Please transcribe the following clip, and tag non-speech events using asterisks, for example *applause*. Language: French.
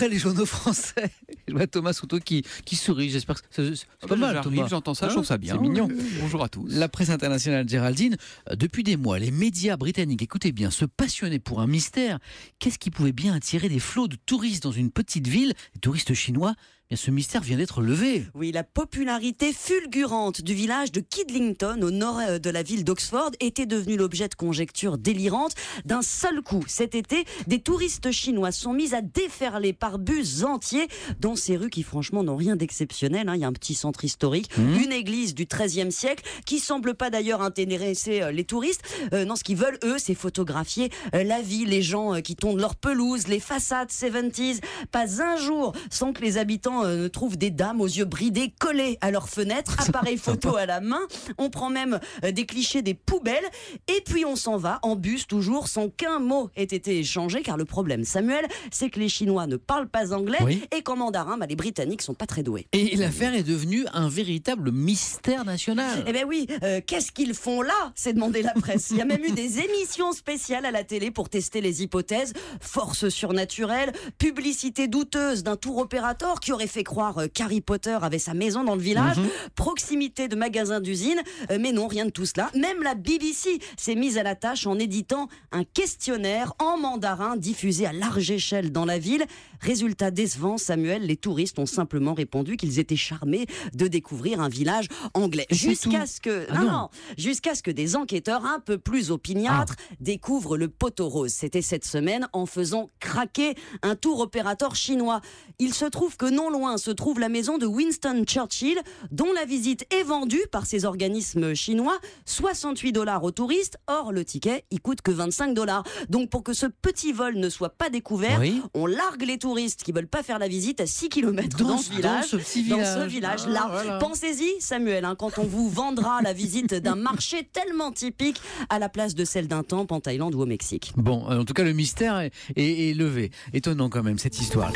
Après les journaux français, *laughs* je vois Thomas Souto qui, qui sourit. J'espère que c'est Ah pas bah, mal. J'entends ça, Hein je trouve ça bien. C'est mignon. Bonjour à tous. La presse internationale, Géraldine, euh, depuis des mois, les médias britanniques, écoutez bien, se passionnaient pour un mystère. Qu'est-ce qui pouvait bien attirer des flots de touristes dans une petite ville, des touristes chinois bien, Ce mystère vient d'être levé. Oui, la popularité fulgurante du village de Kidlington, au nord euh, de la ville d'Oxford, était devenue l'objet de conjectures délirantes. D'un seul coup, cet été, des touristes chinois sont mis à déferler par bus entiers dans ces rues qui, franchement, n'ont rien d'exceptionnel. hein. Il y a un petit centre historique, une église du XIIIe siècle, qui semble pas d'ailleurs intéresser euh, les touristes. Euh, non, ce qu'ils veulent, eux, c'est photographier la vie, les gens qui tondent leur pelouse, les façades 70s. Pas un jour sans que les habitants euh, ne trouvent des dames aux yeux bridés collées à leurs fenêtres, *laughs* appareil photo à la main. On prend même euh, des clichés des poubelles et puis on s'en va en bus toujours sans qu'un mot ait été échangé car le problème, Samuel, c'est que les Chinois ne parlent pas anglais Oui. et qu'en mandarin, bah, les Britanniques sont pas très doués. Et l'affaire est devenue un véritable mystère national. Eh ben oui, euh, qu'est-ce qu'ils font là? S'est demandé la presse. Il y a même eu des émissions spéciales à la télé pour tester les hypothèses. Force surnaturelle, publicité douteuse d'un tour opérateur qui aurait fait croire euh, qu'Harry Potter avait sa maison dans le village, proximité de magasins d'usines. Euh, mais non, rien de tout cela. Même la BBC s'est mise à la tâche en éditant un questionnaire en mandarin diffusé à large échelle dans la ville. Résultat décevant, Samuel, les touristes ont simplement répondu qu'ils étaient charmés de découvrir un village anglais. Jusqu'à ce que Ah non, non. non, jusqu'à ce que des enquêteurs un peu plus opiniâtres découvrent le poteau rose. C'était cette semaine en faisant craquer un tour opérateur chinois. Il se trouve que non loin se trouve la maison de Winston Churchill, dont la visite est vendue par ces organismes chinois 68 dollars aux touristes. Or, le ticket, il coûte que 25 dollars. Donc, pour que ce petit vol ne soit pas découvert, Oui. on largue les touristes qui veulent pas faire la visite à 6 km dans, Dans ce ce- village. dans ce petit Dans village. ce village-là. Ah, voilà. Pensez-y, Samuel, hein, quand on vous vendra la visite d'un *laughs* marché tellement typique à la place de celle d'un temple en Thaïlande ou au Mexique. Bon, en tout cas, le mystère est, est- est levé. Étonnant quand même, cette histoire.